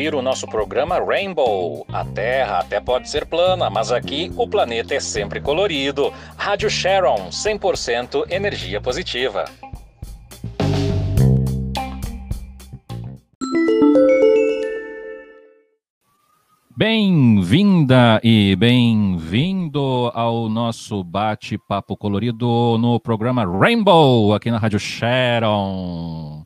Ouvir o nosso programa Rainbow. A Terra até pode ser plana, mas aqui o planeta é sempre colorido. Rádio Sharon, 100% energia positiva. Bem-vinda e bem-vindo ao nosso bate-papo colorido no programa Rainbow, aqui na Rádio Sharon.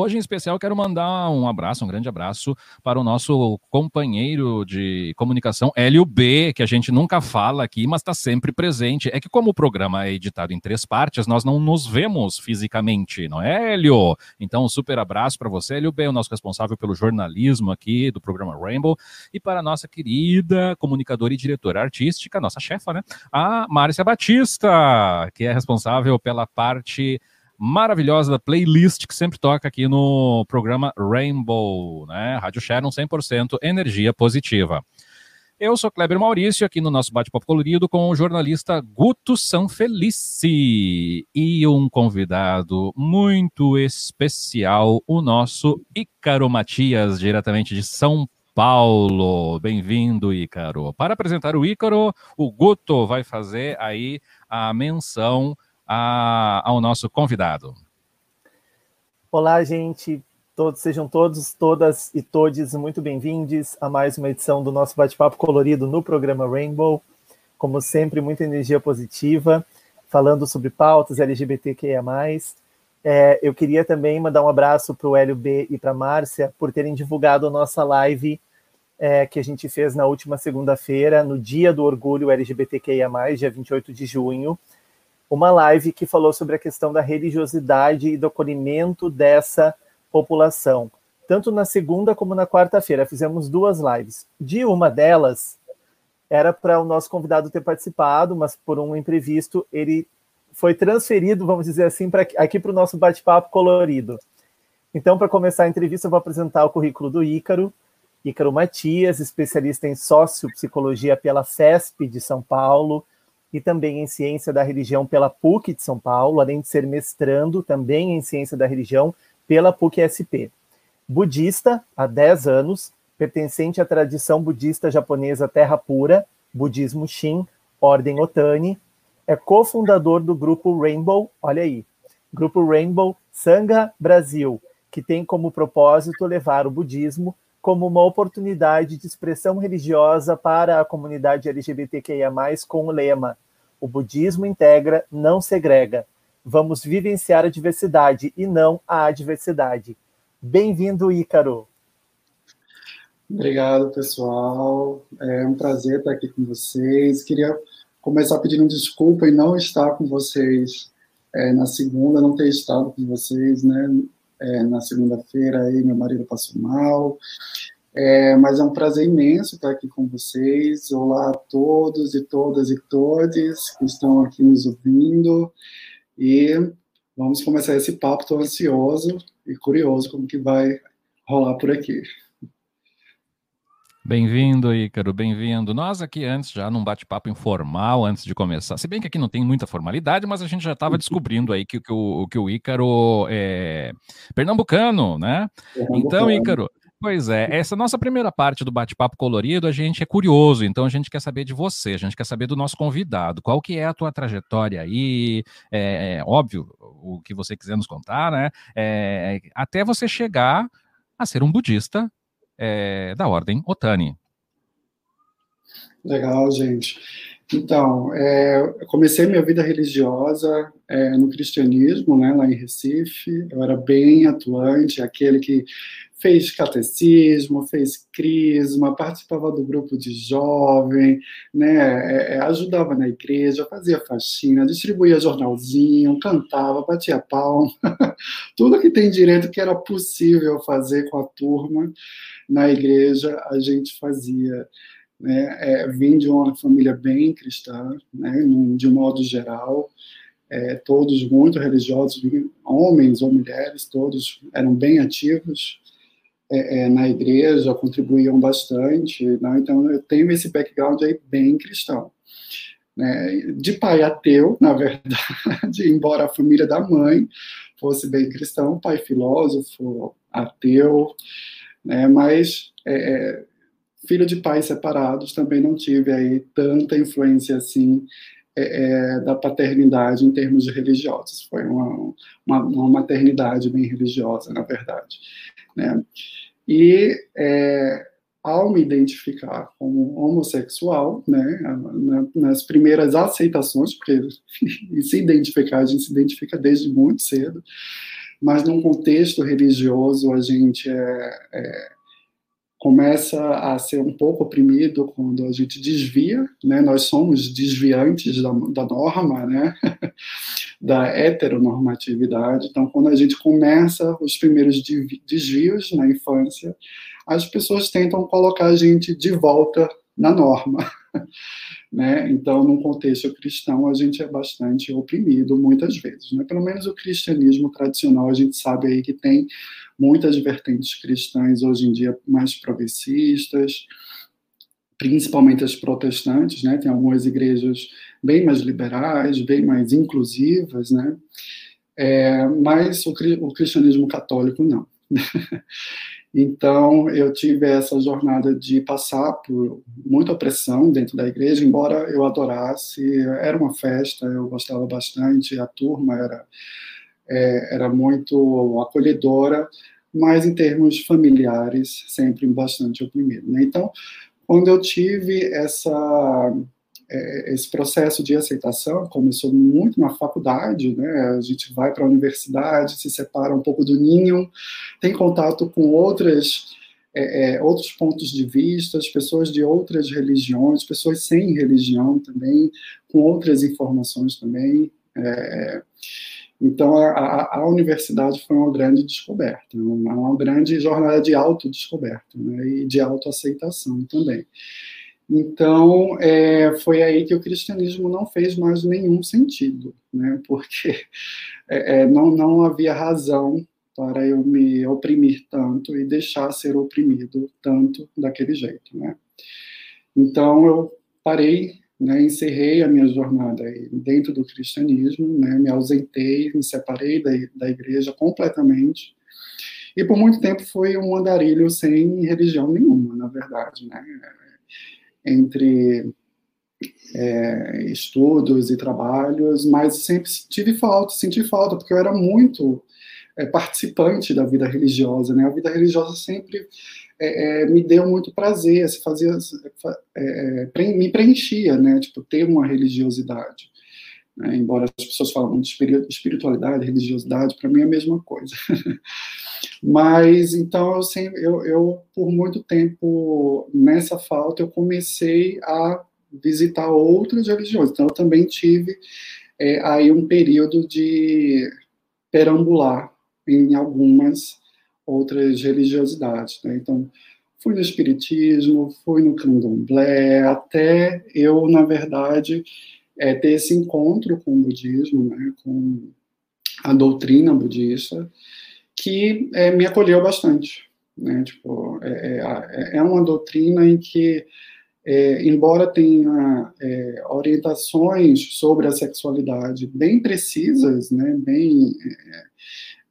Hoje, em especial, quero mandar um abraço, um grande abraço para o nosso companheiro de comunicação, Hélio B, que a gente nunca fala aqui, mas está sempre presente. É que, como o programa é editado em três partes, nós não nos vemos fisicamente, não é, Hélio? Então, um super abraço para você, Hélio B, o nosso responsável pelo jornalismo aqui do programa Rainbow, e para a nossa querida comunicadora e diretora artística, nossa chefa, né? A Márcia Batista, que é responsável pela parte maravilhosa da playlist que sempre toca aqui no programa Rainbow, né? Rádio Sharon 100% energia positiva. Eu sou Kleber Maurício, aqui no nosso bate-papo colorido com o jornalista Guto Sanfelice e um convidado muito especial, o nosso Ícaro Matias, diretamente de São Paulo. Bem-vindo, Ícaro. Para apresentar o Ícaro, o Guto vai fazer aí a menção a, ao nosso convidado. Olá, gente. Todos, sejam todos, todas e todes muito bem-vindos a mais uma edição do nosso bate-papo colorido no programa Rainbow. Como sempre, muita energia positiva, falando sobre pautas LGBTQIA+. É, eu queria também mandar um abraço para o Hélio B e para a Márcia por terem divulgado a nossa live é, que a gente fez na última segunda-feira, no Dia do Orgulho LGBTQIA+, dia 28 de junho uma live que falou sobre a questão da religiosidade e do acolhimento dessa população. Tanto na segunda como na quarta-feira, fizemos duas lives. De uma delas, era para o nosso convidado ter participado, mas por um imprevisto, ele foi transferido, vamos dizer assim, para aqui para o nosso bate-papo colorido. Então, para começar a entrevista, eu vou apresentar o currículo do Ícaro. Ícaro Matias, especialista em sociopsicologia pela FESP de São Paulo, e também em Ciência da Religião pela PUC de São Paulo, além de ser mestrando também em Ciência da Religião pela PUC-SP. Budista há 10 anos, pertencente à tradição budista japonesa Terra Pura, Budismo Shin, Ordem Otani, é cofundador do grupo Rainbow, olha aí, grupo Rainbow Sangha Brasil, que tem como propósito levar o budismo como uma oportunidade de expressão religiosa para a comunidade LGBTQIA+, com o lema O budismo integra, não segrega. Vamos vivenciar a diversidade e não a adversidade. Bem-vindo, Ícaro. Obrigado, pessoal. É um prazer estar aqui com vocês. Queria começar pedindo desculpa e não estar com vocês é, na segunda, não ter estado com vocês, né? É, na segunda-feira, aí meu marido passou mal. É, mas é um prazer imenso estar aqui com vocês. Olá a todos e todas e todos que estão aqui nos ouvindo. E vamos começar esse papo. Estou ansioso e curioso como que vai rolar por aqui. Bem-vindo, Ícaro, bem-vindo. Nós aqui antes, já num bate-papo informal, antes de começar, se bem que aqui não tem muita formalidade, mas a gente já estava descobrindo aí que, que, o, que o Ícaro é pernambucano, né? Então, Ícaro, Pois é, essa nossa primeira parte do bate-papo colorido, a gente é curioso, então a gente quer saber de você, a gente quer saber do nosso convidado, qual que é a tua trajetória aí, é, é óbvio, o que você quiser nos contar, né, é, até você chegar a ser um budista é, da ordem Otani. Legal, gente. Então, é, comecei minha vida religiosa é, no cristianismo, né, lá em Recife. Eu era bem atuante, aquele que fez catecismo, fez crisma, participava do grupo de jovem, né, é, é ajudava na igreja, fazia faxina, distribuía jornalzinho, cantava, batia palma, tudo que tem direito que era possível fazer com a turma na igreja, a gente fazia. Né, é, vim de uma família bem cristã, né, de modo geral, é, todos muito religiosos, homens ou mulheres, todos eram bem ativos é, é, na igreja, contribuíam bastante, né, então eu tenho esse background aí bem cristão. Né, de pai ateu, na verdade, embora a família da mãe fosse bem cristão, pai filósofo, ateu, né? Mas é, é, filho de pais separados também não tive aí tanta influência assim é, é, da paternidade em termos de religiosos. Foi uma, uma, uma maternidade bem religiosa, na verdade. Né? E é, ao me identificar como homossexual, né, nas primeiras aceitações, porque se identificar, a gente se identifica desde muito cedo, mas num contexto religioso a gente é, é, começa a ser um pouco oprimido quando a gente desvia, né, nós somos desviantes da, da norma, né, da heteronormatividade, então quando a gente começa os primeiros desvios na infância, as pessoas tentam colocar a gente de volta na norma. Né? Então, num contexto cristão, a gente é bastante oprimido muitas vezes. Né? Pelo menos o cristianismo tradicional, a gente sabe aí que tem muitas vertentes cristãs hoje em dia mais progressistas, principalmente as protestantes, né? Tem algumas igrejas bem mais liberais, bem mais inclusivas, né? É, mas o, o cristianismo católico não. Então, eu tive essa jornada de passar por muita opressão dentro da igreja, embora eu adorasse, era uma festa, eu gostava bastante, a turma era, é, era muito acolhedora, mas em termos familiares, sempre bastante oprimido. Né? Então, quando eu tive essa é, esse processo de aceitação começou muito na faculdade, né? A gente vai para a universidade, se separa um pouco do ninho, tem contato com outras é, é, outros pontos de vista, pessoas de outras religiões, pessoas sem religião também, com outras informações também. É, então, a, a, a, universidade foi uma grande descoberta, uma, uma grande jornada de autodescoberta né, e de autoaceitação também. Então, é, foi aí que o cristianismo não fez mais nenhum sentido, né? porque é, é, não, não havia razão para eu me oprimir tanto e deixar ser oprimido tanto daquele jeito. Né? Então, eu parei, né, encerrei a minha jornada dentro do cristianismo, né, me ausentei, me separei da, da igreja completamente, e por muito tempo foi um andarilho sem religião nenhuma, na verdade. Né? entre é, estudos e trabalhos, mas sempre tive falta, senti falta, porque eu era muito é, participante da vida religiosa, né? A vida religiosa sempre é, é me deu muito prazer, se fazia, é, é, me preenchia, né? Tipo, ter uma religiosidade. Né? Embora as pessoas falam de espiritualidade, religiosidade, para mim é a mesma coisa. Mas então eu, eu, eu, por muito tempo nessa falta eu comecei a visitar outras religiões. Então eu também tive é, aí um período de perambular em algumas outras religiosidades. Né? Então fui no espiritismo, fui no candomblé, até eu na verdade é, ter esse encontro com o budismo, né? com a doutrina budista que é, me acolheu bastante. Né? Tipo, é, é, é uma doutrina em que, é, embora tenha é, orientações sobre a sexualidade bem precisas, né? bem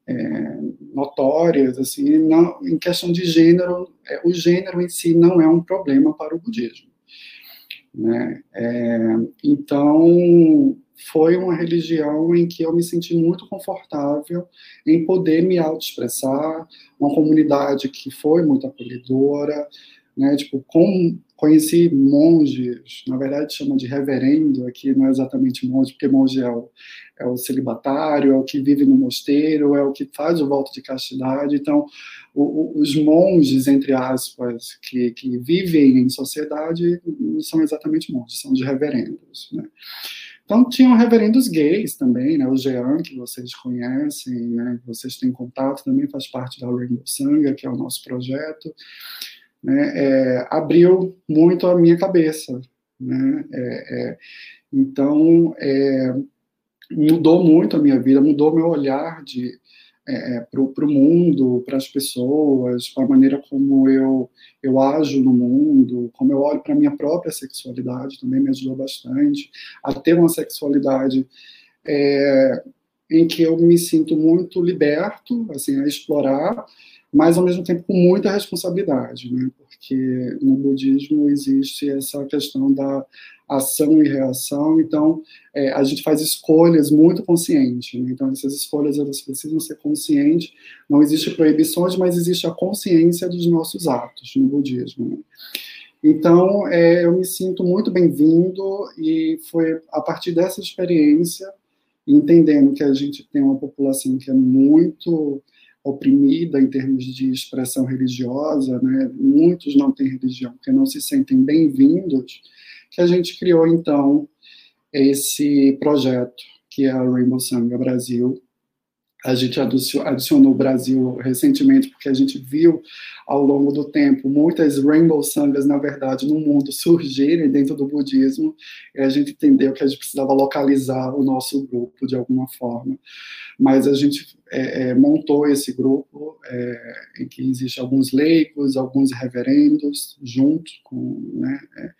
é, notórias, assim, não, em questão de gênero, o gênero em si não é um problema para o budismo. Né? então, foi uma religião em que eu me senti muito confortável em poder me autoexpressar, uma comunidade que foi muito acolhedora, né, tipo, com, conheci monges, na verdade chama de reverendo, aqui não é exatamente monge, porque monge é o, é o celibatário, é o que vive no mosteiro, é o que faz o voto de castidade, então o, o, os monges, entre aspas, que, que vivem em sociedade, não são exatamente monges, são de reverendos, né. Então, tinham reverendos gays também, né? O Jean, que vocês conhecem, né? Vocês têm contato, também faz parte da Rainbow Sanga, que é o nosso projeto. Né? É, abriu muito a minha cabeça, né? É, é, então, é, mudou muito a minha vida, mudou meu olhar de é, é para o mundo, para as pessoas, para a maneira como eu, eu ajo no mundo, como eu olho para a minha própria sexualidade, também me ajudou bastante a ter uma sexualidade é, em que eu me sinto muito liberto, assim, a explorar, mas ao mesmo tempo com muita responsabilidade, né? Porque no budismo existe essa questão da ação e reação, então é, a gente faz escolhas muito conscientes, né? então essas escolhas elas precisam ser conscientes, não existe proibições, mas existe a consciência dos nossos atos no budismo. Né? Então é, eu me sinto muito bem-vindo e foi a partir dessa experiência, entendendo que a gente tem uma população que é muito oprimida em termos de expressão religiosa, né? muitos não têm religião porque não se sentem bem-vindos, que a gente criou, então, esse projeto, que é a Rainbow Sangha Brasil. A gente adicionou o Brasil recentemente, porque a gente viu ao longo do tempo muitas Rainbow Sangas, na verdade, no mundo surgirem dentro do budismo, e a gente entendeu que a gente precisava localizar o nosso grupo de alguma forma. Mas a gente é, é, montou esse grupo é, em que existem alguns leigos, alguns reverendos, junto com. Né, é,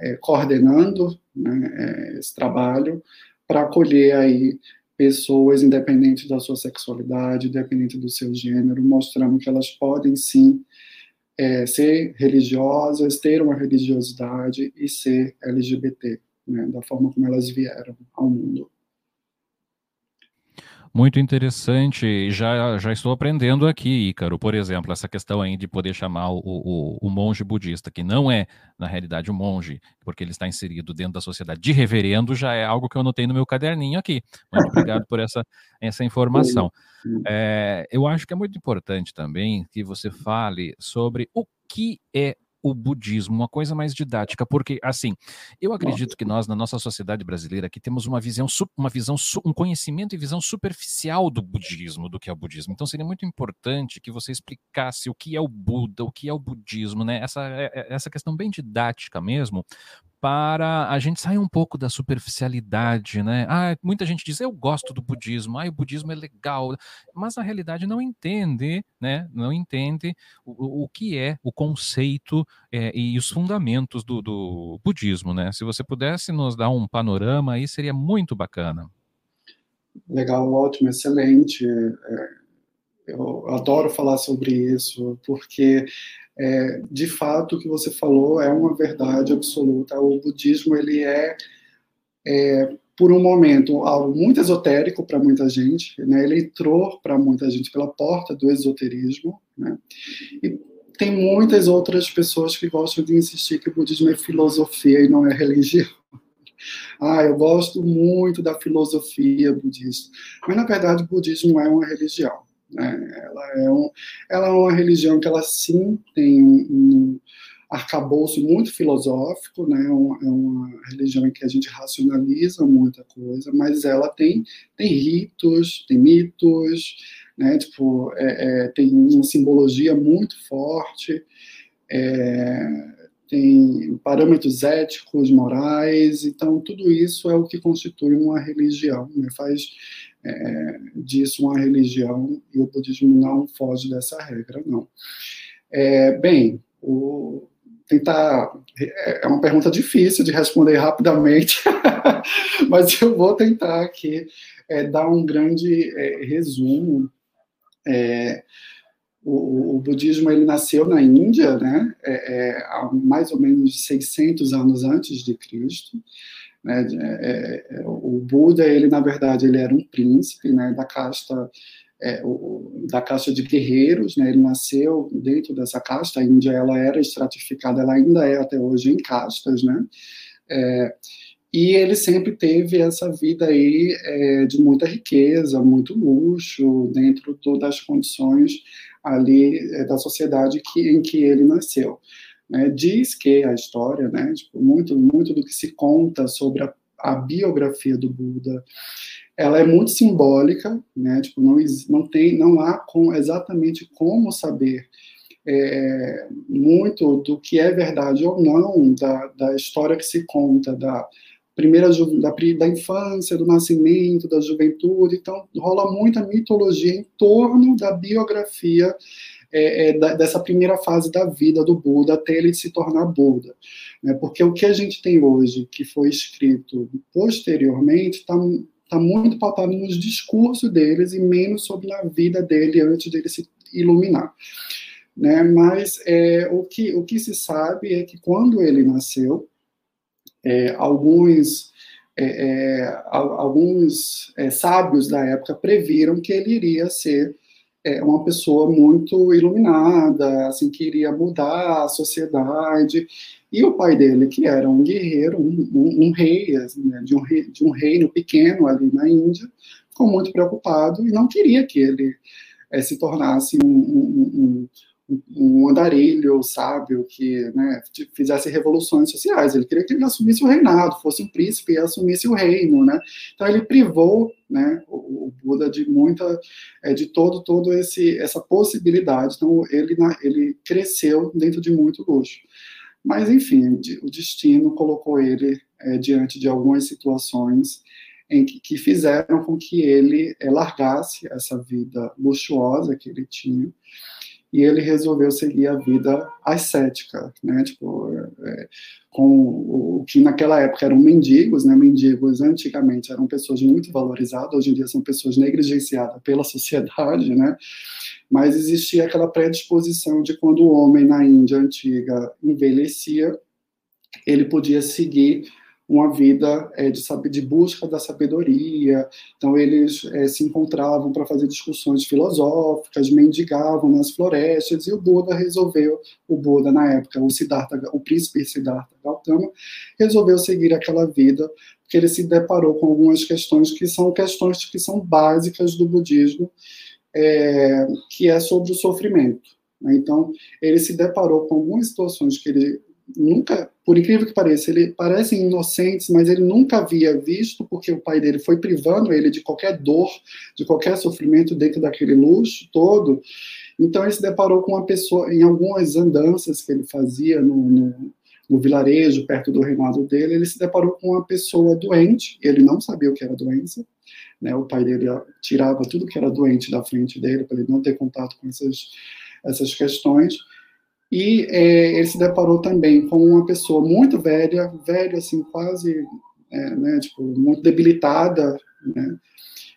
é, coordenando né, é, esse trabalho para acolher aí pessoas independentes da sua sexualidade, independente do seu gênero, mostrando que elas podem sim é, ser religiosas, ter uma religiosidade e ser LGBT, né, da forma como elas vieram ao mundo. Muito interessante. Já, já estou aprendendo aqui, Ícaro, por exemplo, essa questão aí de poder chamar o, o, o, monge budista, que não é, na realidade, um monge, porque ele está inserido dentro da sociedade de reverendo, já é algo que eu anotei no meu caderninho aqui. Muito obrigado por essa, essa informação. É, eu acho que é muito importante também que você fale sobre o que é o budismo, uma coisa mais didática, porque assim, eu acredito que nós na nossa sociedade brasileira aqui temos uma visão, uma visão, um conhecimento e visão superficial do budismo, do que é o budismo. Então seria muito importante que você explicasse o que é o Buda, o que é o budismo, né? Essa é, é, essa questão bem didática mesmo, para a gente sair um pouco da superficialidade, né? Ah, muita gente diz, eu gosto do budismo, ah, o budismo é legal, mas na realidade não entende, né? Não entende o, o que é o conceito é, e os fundamentos do, do budismo, né? Se você pudesse nos dar um panorama aí, seria muito bacana. Legal, ótimo, excelente. É, eu adoro falar sobre isso, porque é, de fato, o que você falou é uma verdade absoluta. O budismo ele é, é por um momento algo muito esotérico para muita gente, né? Ele entrou para muita gente pela porta do esoterismo, né? E tem muitas outras pessoas que gostam de insistir que o budismo é filosofia e não é religião. Ah, eu gosto muito da filosofia budista, mas na verdade o budismo é uma religião. Né? Ela, é um, ela é uma religião que ela sim tem um, um arcabouço muito filosófico, né? É uma, é uma religião em que a gente racionaliza muita coisa, mas ela tem, tem ritos, tem mitos, né? Tipo, é, é, tem uma simbologia muito forte, é, tem parâmetros éticos, morais, então tudo isso é o que constitui uma religião, né? faz é, disso uma religião e o budismo não foge dessa regra, não. É, bem, o, tentar é, é uma pergunta difícil de responder rapidamente, mas eu vou tentar aqui é, dar um grande é, resumo. É, o, o, budismo ele nasceu na Índia, né, há mais ou menos 600 anos antes de Cristo. Né, é, é, o Buda, ele na verdade ele era um príncipe, né, da casta é, o, da casta de guerreiros, né, ele nasceu dentro dessa casta. A Índia ela era estratificada, ela ainda é até hoje em castas, né. É, e ele sempre teve essa vida aí é, de muita riqueza, muito luxo, dentro das condições ali é, da sociedade que, em que ele nasceu. Né? Diz que a história, né, tipo, muito, muito do que se conta sobre a, a biografia do Buda, ela é muito simbólica, né? Tipo, não, não tem, não há com, exatamente como saber é, muito do que é verdade ou não da, da história que se conta da primeira da, da infância, do nascimento, da juventude. Então, rola muita mitologia em torno da biografia é, é, da, dessa primeira fase da vida do Buda até ele se tornar Buda. Né? Porque o que a gente tem hoje, que foi escrito posteriormente, está está muito pautado nos discursos deles e menos sobre a vida dele antes dele se iluminar. Né? Mas é, o, que, o que se sabe é que quando ele nasceu, é, alguns é, é alguns é, sábios da época previram que ele iria ser é, uma pessoa muito iluminada, assim, que iria mudar a sociedade. E o pai dele, que era um guerreiro, um, um, um rei, assim, né, de, um rei, de um reino pequeno ali na Índia, ficou muito preocupado e não queria que ele é, se tornasse um, um, andarilho sábio que né, fizesse revoluções sociais. Ele queria que ele assumisse o reinado, fosse um príncipe e assumisse o reino, né? Então ele privou, né, o, o Buda de muita, é, de todo, todo esse essa possibilidade. Então ele ele cresceu dentro de muito luxo. Mas enfim, o destino colocou ele é, diante de algumas situações em que, que fizeram com que ele é, largasse essa vida luxuosa que ele tinha e ele resolveu seguir a vida ascética, né? Tipo, é, com o, que naquela época eram mendigos, né? Mendigos antigamente eram pessoas muito valorizadas, hoje em dia são pessoas negligenciadas pela sociedade, né? Mas existia aquela predisposição de quando o homem na Índia antiga envelhecia, ele podia seguir uma vida é, de, de busca da sabedoria. Então, eles é, se encontravam para fazer discussões filosóficas, mendigavam nas florestas, e o Buda resolveu, o Buda na época, o Siddhartha, o príncipe Siddhartha Gautama, resolveu seguir aquela vida, porque ele se deparou com algumas questões que são questões que são básicas do budismo, é, que é sobre o sofrimento. Né? Então, ele se deparou com algumas situações que ele nunca, por incrível que pareça, ele parecem inocentes, mas ele nunca havia visto, porque o pai dele foi privando ele de qualquer dor, de qualquer sofrimento dentro daquele luxo todo. Então ele se deparou com uma pessoa, em algumas andanças que ele fazia no, no, no vilarejo, perto do reinado dele, ele se deparou com uma pessoa doente, ele não sabia o que era doença, né? o pai dele tirava tudo que era doente da frente dele, para ele não ter contato com essas, essas questões, e é, ele se deparou também com uma pessoa muito velha, velha assim, quase, é, né, tipo, muito debilitada, né?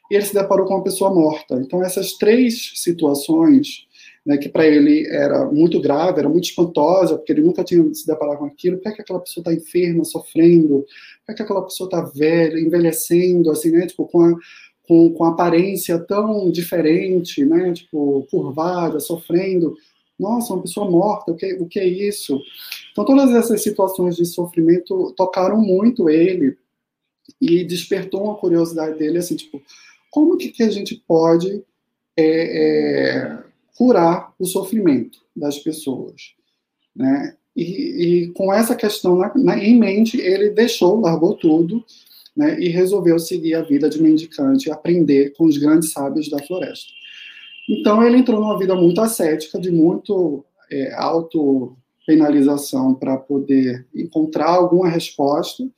E ele se deparou com uma pessoa morta. Então essas três situações, né, que para ele era muito grave, era muito espantosa, porque ele nunca tinha se deparado com aquilo. Por que, é que aquela pessoa está enferma, sofrendo? Por que, é que aquela pessoa está velha, envelhecendo, assim, né, tipo, com a com, com aparência tão diferente, né, tipo, curvada, sofrendo nossa, uma pessoa morta, o que, o que é isso? Então, todas essas situações de sofrimento tocaram muito ele e despertou uma curiosidade dele, assim, tipo, como que, que a gente pode é, é, curar o sofrimento das pessoas, né? E, e com essa questão na, na, em mente, ele deixou, largou tudo, né, e resolveu seguir a vida de mendicante, aprender com os grandes sábios da floresta. Então ele entrou numa vida muito ascética, de muito é, auto-penalização para poder encontrar alguma resposta,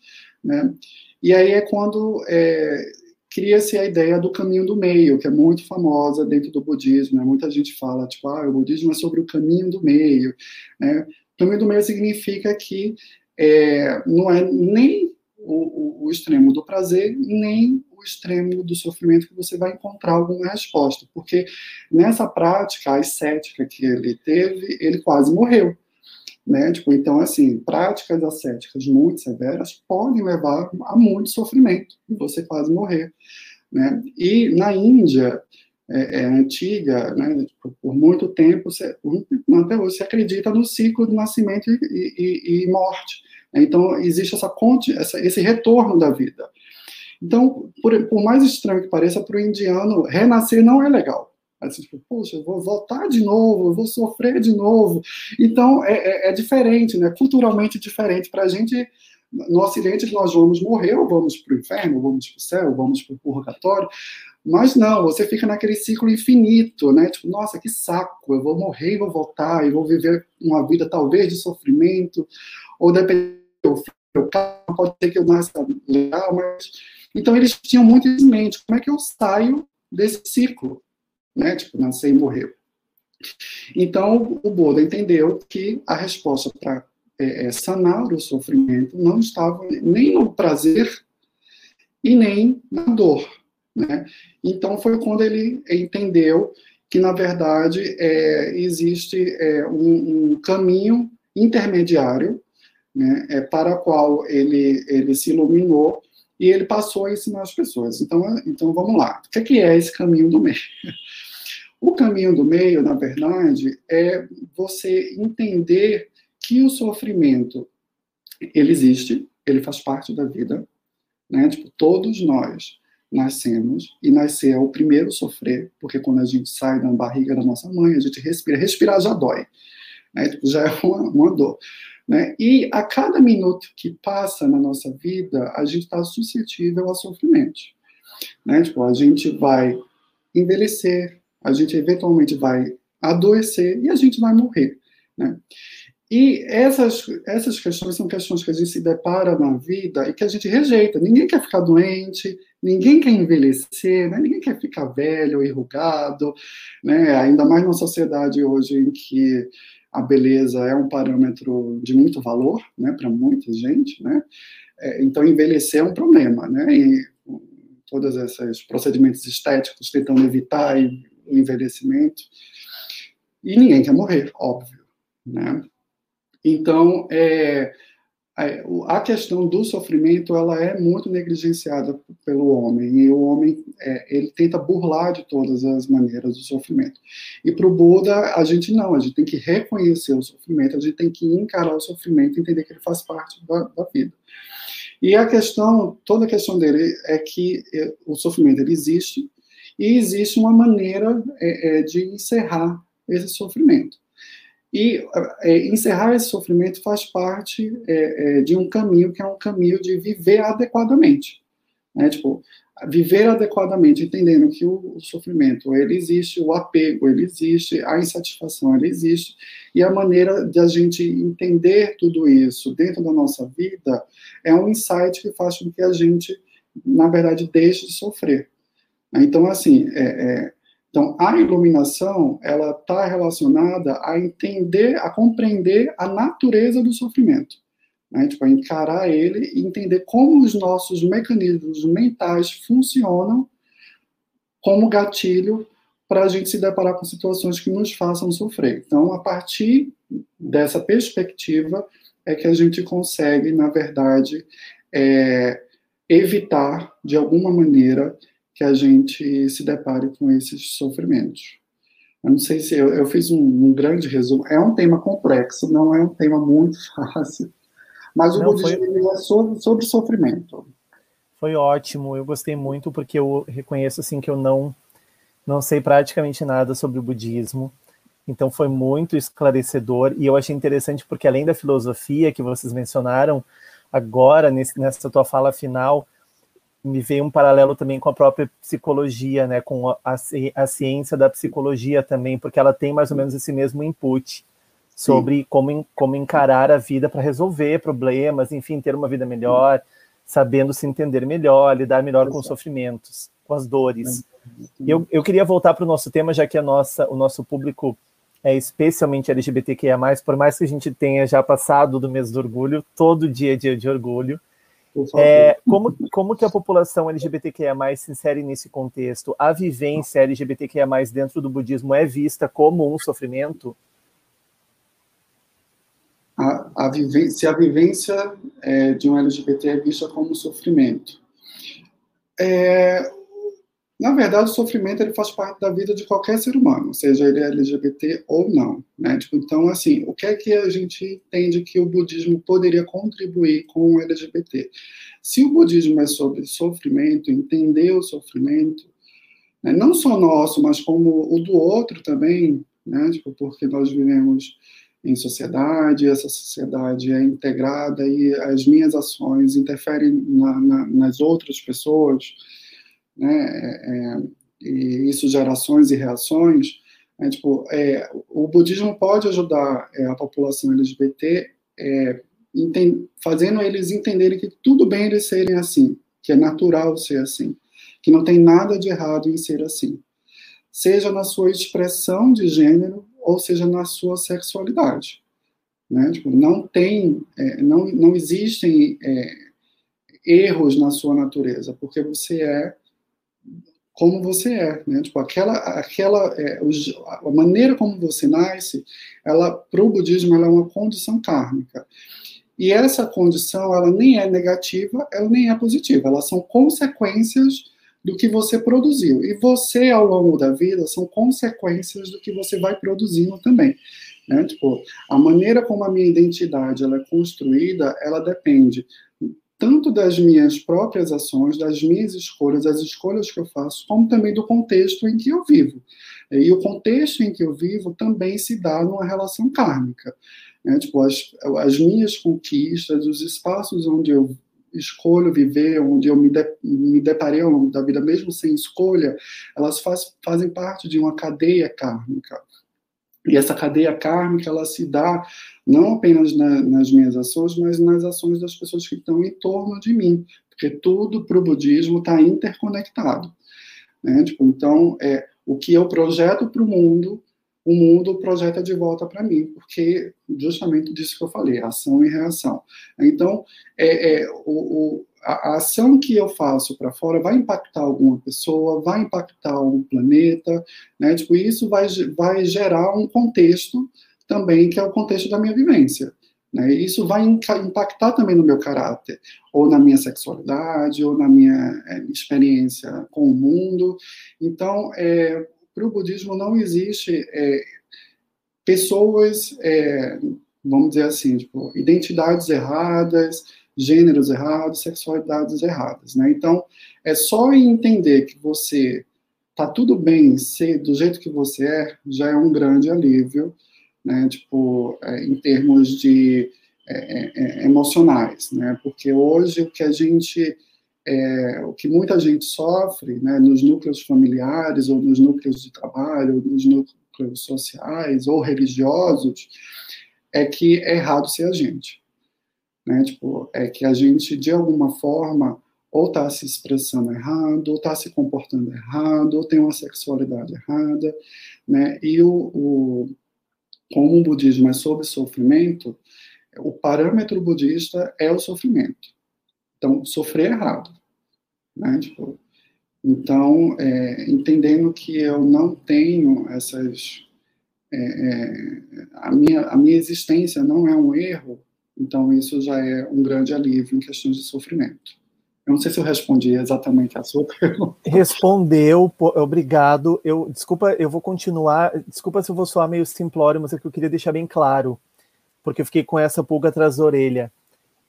né? E aí é quando é, cria-se a ideia do caminho do meio, que é muito famosa dentro do budismo. Né? Muita gente fala, tipo, ah, o budismo é sobre o caminho do meio. Né? O caminho do meio significa que é, não é nem o, o, o extremo do prazer, nem extremo do sofrimento que você vai encontrar alguma resposta, porque nessa prática ascética que ele teve, ele quase morreu. Né? Tipo, então, assim, práticas ascéticas muito severas podem levar a muito sofrimento e você quase morrer. Né? E na Índia é, é antiga, né, por muito tempo, você, até hoje, se acredita no ciclo de nascimento e, e, e morte. Então, existe essa, essa, esse retorno da vida. Então, por, por mais estranho que pareça, para o indiano, renascer não é legal. Assim, tipo, poxa, eu vou voltar de novo, eu vou sofrer de novo. Então, é, é, é diferente, né? culturalmente diferente. Para a gente, no Ocidente, nós vamos morrer, ou vamos para o inferno, vamos para o céu, vamos para o purgatório. Mas não, você fica naquele ciclo infinito, né? Tipo, nossa, que saco, eu vou morrer e vou voltar, e vou viver uma vida talvez de sofrimento, ou dependendo do filho, pode ser que eu nasça legal, mas então eles tinham muito em mente, como é que eu saio desse ciclo, né? Tipo, nascer e morrer. Então o Buda entendeu que a resposta para é, é, sanar o sofrimento não estava nem no prazer e nem na dor. Né? Então foi quando ele entendeu que, na verdade, é, existe é, um, um, caminho intermediário né, é, para o qual ele, ele se iluminou e ele passou a ensinar as pessoas. Então, então vamos lá. O que é, que é esse caminho do meio? O caminho do meio, na verdade, é você entender que o sofrimento ele existe, ele faz parte da vida, né? Tipo, todos nós nascemos e nascer é o primeiro sofrer, porque quando a gente sai da barriga da nossa mãe, a gente respira, respirar já dói, né? Tipo, já é uma, uma dor. Né? E a cada minuto que passa na nossa vida, a gente está suscetível a sofrimentos. Né? Tipo, a gente vai envelhecer, a gente eventualmente vai adoecer e a gente vai morrer. Né? E essas, essas questões são questões que a gente se depara na vida e que a gente rejeita. Ninguém quer ficar doente, ninguém quer envelhecer, né? ninguém quer ficar velho, enrugado, né? ainda mais numa sociedade hoje em que a beleza é um parâmetro de muito valor né? para muita gente. Né? É, então, envelhecer é um problema. Né? E todos esses procedimentos estéticos tentando evitar o envelhecimento. E ninguém quer morrer, óbvio. Né? Então, é, a questão do sofrimento ela é muito negligenciada pelo homem e o homem é, ele tenta burlar de todas as maneiras o sofrimento. E para o Buda a gente não a gente tem que reconhecer o sofrimento a gente tem que encarar o sofrimento entender que ele faz parte da, da vida. E a questão toda a questão dele é que é, o sofrimento ele existe e existe uma maneira é, é de encerrar esse sofrimento e é, encerrar esse sofrimento faz parte é, é, de um caminho que é um caminho de viver adequadamente. Né? Tipo, viver adequadamente, entendendo que o, o, sofrimento ele existe, o apego ele existe, a insatisfação ele existe, e a maneira de a gente entender tudo isso dentro da nossa vida é um insight que faz com que a gente, na verdade, deixe de sofrer. Então, assim, é, é então, a iluminação, ela está relacionada a entender, a compreender a natureza do sofrimento. Né? Tipo, a encarar ele e entender como os nossos mecanismos mentais funcionam como gatilho para a gente se deparar com situações que nos façam sofrer. Então, a partir dessa perspectiva, é que a gente consegue, na verdade, é, evitar, de alguma maneira, que a gente se depare com esses sofrimentos. Eu não sei se eu, eu fiz um, um, grande resumo. É um tema complexo, não é um tema muito fácil, mas o budismo foi... é sobre, sobre sofrimento. Foi ótimo, eu gostei muito porque eu reconheço assim que eu não não sei praticamente nada sobre o budismo. Então foi muito esclarecedor e eu achei interessante porque além da filosofia que vocês mencionaram agora nesse, nessa tua fala final, me veio um paralelo também com a própria psicologia, né, com a, a, ciência da psicologia também, porque ela tem mais ou menos esse mesmo input sobre como, como encarar a vida para resolver problemas, enfim, ter uma vida melhor, sabendo se entender melhor, lidar melhor com os sofrimentos, com as dores. Eu, eu queria voltar para o nosso tema, já que a nossa, o nosso público é especialmente LGBTQIA+, por mais que a gente tenha já passado do mês do orgulho, todo dia é dia de orgulho, é, como, como que a população LGBTQIA+, se insere nesse contexto? A vivência LGBTQIA+, dentro do budismo é vista como um sofrimento? A, a vivência, se a vivência é, de um LGBT é vista como sofrimento. É, na verdade, o sofrimento ele faz parte da vida de qualquer ser humano, seja ele LGBT ou não. Né? Tipo, então, assim, o que é que a gente entende que o budismo poderia contribuir com o LGBT? Se o budismo é sobre sofrimento, entender o sofrimento, né? não só nosso, mas como o do outro também, né? tipo, porque nós vivemos em sociedade, essa sociedade é integrada e as minhas ações interferem na, na, nas outras pessoas né, é, é, e isso gerações e reações, é, tipo, é, o budismo pode ajudar é, a população LGBT é, fazendo eles entenderem que tudo bem eles serem assim, que é natural ser assim, que não tem nada de errado em ser assim, seja na sua expressão de gênero ou seja na sua sexualidade. Né? Tipo, não tem, é, não, não existem erros na sua natureza, porque você é como você é, né? Tipo, aquela, aquela, é, a maneira como você nasce, ela, para o budismo, ela é uma condição kármica. E essa condição, ela nem é negativa, ela nem é positiva, elas são consequências do que você produziu. E você, ao longo da vida, são consequências do que você vai produzindo também. Né? Tipo, a maneira como a minha identidade ela é construída, ela depende tanto das minhas próprias ações, das minhas escolhas, das escolhas que eu faço, como também do contexto em que eu vivo. E o contexto em que eu vivo também se dá numa relação kármica. Né? Tipo, as, as minhas conquistas, os espaços onde eu escolho viver, onde eu me, de, me deparei ao longo da vida, mesmo sem escolha, elas faz, fazem parte de uma cadeia kármica. E essa cadeia kármica, ela se dá não apenas na, nas minhas ações, mas nas ações das pessoas que estão em torno de mim, porque tudo para o budismo está interconectado. Né? Tipo, então, é, o que eu projeto para o mundo, o mundo projeta de volta para mim, porque justamente disso que eu falei, ação e reação. Então, é, é o, o a, ação que eu faço para fora vai impactar alguma pessoa, vai impactar um planeta, né? Tipo, isso vai, vai gerar um contexto também que é o contexto da minha vivência. Né? Isso vai impactar também no meu caráter, ou na minha sexualidade, ou na minha é, experiência com o mundo. Então, é, para o budismo não existe é, pessoas, é, vamos dizer assim, tipo, identidades erradas, gêneros errados, sexualidades erradas, né? Então, é só entender que você tá tudo bem ser do jeito que você é, já é um grande alívio, né? Tipo, é, em termos de é, é, é emocionais, né? Porque hoje o que a gente é, o que muita gente sofre, né, nos núcleos familiares ou nos núcleos de trabalho, ou nos núcleos sociais ou religiosos, é que é errado ser a gente né? Tipo, é que a gente, de alguma forma, ou está se expressando errado, ou está se comportando errado, ou tem uma sexualidade errada, né? E o, o como o budismo é sobre sofrimento, o parâmetro budista é o sofrimento. Então, sofrer errado, né? Tipo, então, é, entendendo que eu não tenho essas é, é, a, minha, a minha existência não é um erro, então, isso já é um grande alívio em questões de sofrimento. Eu não sei se eu respondi exatamente a sua pergunta. Respondeu, obrigado. Eu, desculpa, eu vou continuar. Desculpa se eu vou soar meio simplório, mas é que eu queria deixar bem claro, porque eu fiquei com essa pulga atrás da orelha.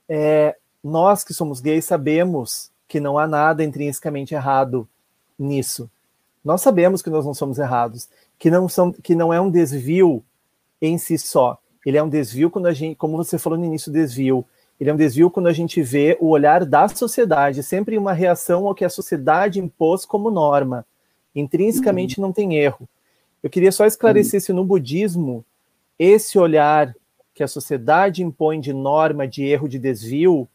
É, nós que somos gays sabemos que não há nada intrinsecamente errado nisso. Nós sabemos que nós não somos errados, que não, são, que não é um desvio em si só, ele é um desvio quando a gente, como você falou no início, desvio. Ele é um desvio quando a gente vê o olhar da sociedade, sempre uma reação ao que a sociedade impôs como norma. Intrinsecamente uhum. não tem erro. Eu queria só esclarecer uhum. se no budismo esse olhar que a sociedade impõe de norma, de erro, de desvio,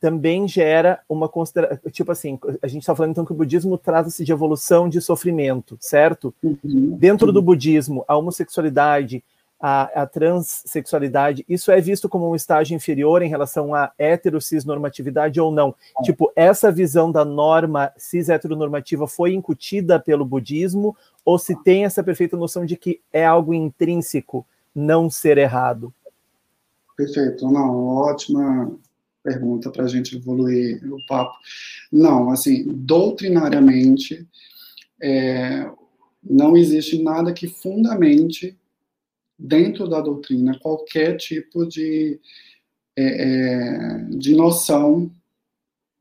também gera uma consideração. Tipo assim, a gente está falando então que o budismo trata-se de evolução de sofrimento, certo? Uhum. Dentro do budismo, a homossexualidade, a, a transexualidade, isso é visto como um estágio inferior em relação à heterocisnormatividade ou não? É. Tipo, essa visão da norma cis-heteronormativa foi incutida pelo budismo ou se tem essa perfeita noção de que é algo intrínseco não ser errado? Perfeito, não, ótima pergunta para a gente evoluir o papo. Não, assim, doutrinariamente, é, não existe nada que fundamente dentro da doutrina qualquer tipo de, é, é, de noção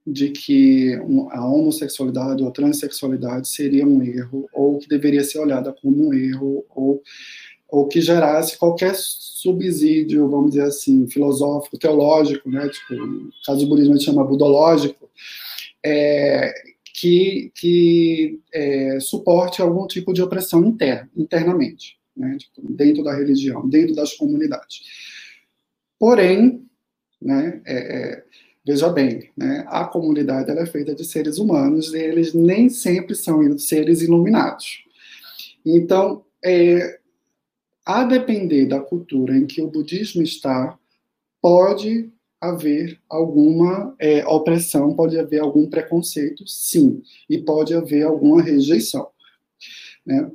de que a homossexualidade ou a transexualidade seria um erro, ou que deveria ser olhada como um erro, ou, ou que gerasse qualquer subsídio, vamos dizer assim, filosófico, teológico, né, tipo, no caso do budismo a gente chama budológico, é, que, que é, suporte algum tipo de opressão interna, internamente né, tipo, dentro da religião, dentro das comunidades. Porém, né, é, é, veja bem, né, a comunidade é feita de seres humanos e eles nem sempre são seres iluminados. Então, é, a depender da cultura em que o budismo está, pode haver alguma é, opressão, pode haver algum preconceito, sim, e pode haver alguma rejeição. Né?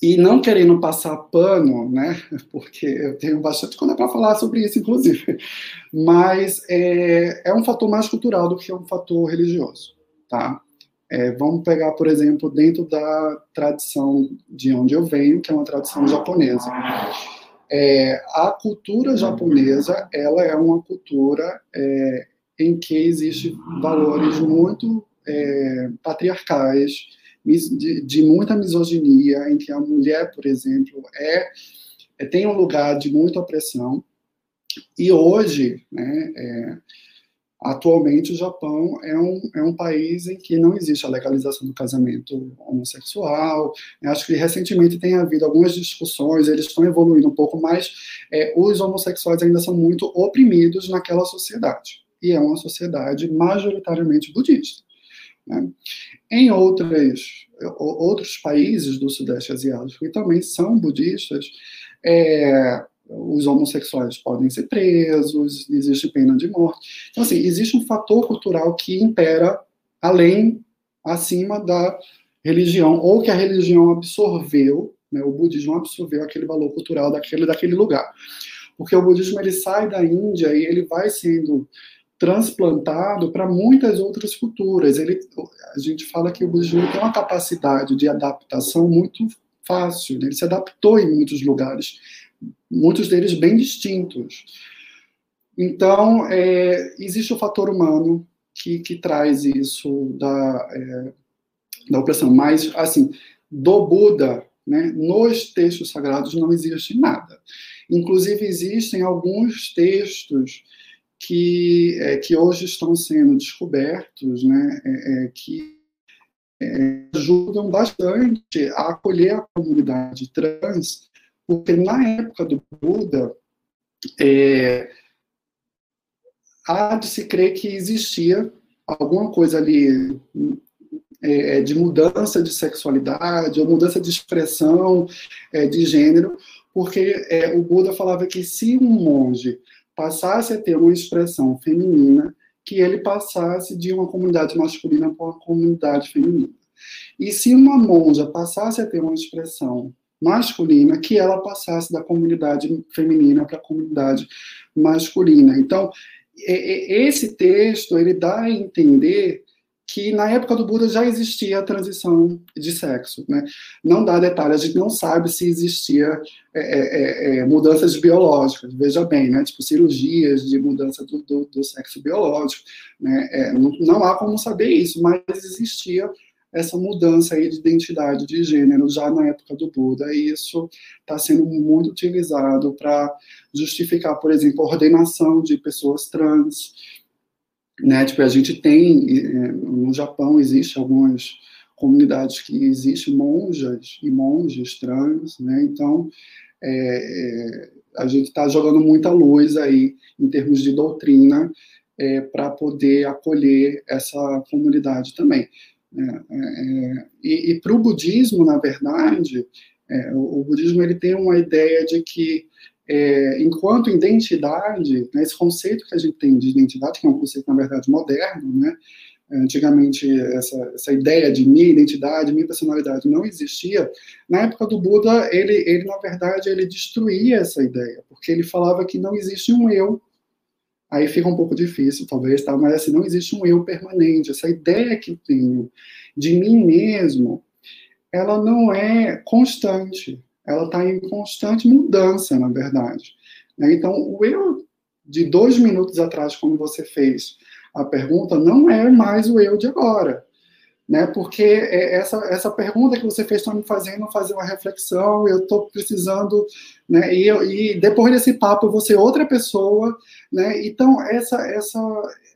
E não querendo passar pano, né, porque eu tenho bastante coisa para falar sobre isso, inclusive, mas é, é um fator mais cultural do que um fator religioso, tá? É, vamos pegar, por exemplo, dentro da tradição de onde eu venho, que é uma tradição japonesa. É, a cultura japonesa, ela é uma cultura é, em que existem valores muito é, patriarcais, de, de, muita misoginia, em que a mulher, por exemplo, é, é tem um lugar de muita opressão. E hoje, né, é, Atualmente, o Japão é um, é um país em que não existe a legalização do casamento homossexual. Acho que recentemente tem havido algumas discussões, eles estão evoluindo um pouco, mas é, os homossexuais ainda são muito oprimidos naquela sociedade. E é uma sociedade majoritariamente budista. Né? Em outras, outros países do Sudeste Asiático, que também são budistas, é, os homossexuais podem ser presos, existe pena de morte. Então, assim, existe um fator cultural que impera além, acima da religião, ou que a religião absorveu, né, o budismo absorveu aquele valor cultural daquele, daquele lugar. Porque o budismo ele sai da Índia e ele vai sendo transplantado para muitas outras culturas. Ele, a gente fala que o budismo tem uma capacidade de adaptação muito fácil, né? ele se adaptou em muitos lugares muitos deles bem distintos. Então, é, existe o fator humano que, que traz isso da, é, da opressão. Mas, assim, do Buda, né, nos textos sagrados não existe nada. Inclusive, existem alguns textos que, é, que hoje estão sendo descobertos, né, é, é que é, ajudam bastante a acolher a comunidade trans porque na época do Buda, é, há de se crer que existia alguma coisa ali é, de mudança de sexualidade, ou mudança de expressão é, de gênero, porque é, o Buda falava que se um monge passasse a ter uma expressão feminina, que ele passasse de uma comunidade masculina para uma comunidade feminina. E se uma monja passasse a ter uma expressão masculina que ela passasse da comunidade feminina para a comunidade masculina. Então, esse texto ele dá a entender que na época do Buda já existia a transição de sexo, né? Não dá detalhe, a gente não sabe se existia é, é, é, mudanças biológicas, veja bem, né? Tipo cirurgias de mudança do, do, do sexo biológico, né? É, não, não há como saber isso, mas existia essa mudança aí de identidade de gênero já na época do Buda, e isso está sendo muito utilizado para justificar, por exemplo, a ordenação de pessoas trans, né, tipo, a gente tem, é, no Japão existe algumas comunidades que existem monjas e monges trans, né, então é, é a gente está jogando muita luz aí em termos de doutrina é, para poder acolher essa comunidade também. É, é, é, e, e para o budismo, na verdade, o, o, budismo ele tem uma ideia de que, é, enquanto identidade, né, esse conceito que a gente tem de identidade, que é um conceito, na verdade, moderno, né, antigamente essa, essa ideia de minha identidade, minha personalidade não existia, na época do Buda, ele, ele, na verdade, ele destruía essa ideia, porque ele falava que não existe um eu, aí fica um pouco difícil, talvez, tá? mas assim, não existe um eu permanente. Essa ideia que eu tenho de mim mesmo, ela não é constante, ela está em constante mudança, na verdade. Né? Então, o eu de dois minutos atrás, quando você fez a pergunta, não é mais o eu de agora né? Porque é, essa, essa pergunta que você fez está me fazendo fazer uma reflexão, eu estou precisando, né? E, eu, e depois desse papo eu vou ser outra pessoa, né? Então essa essa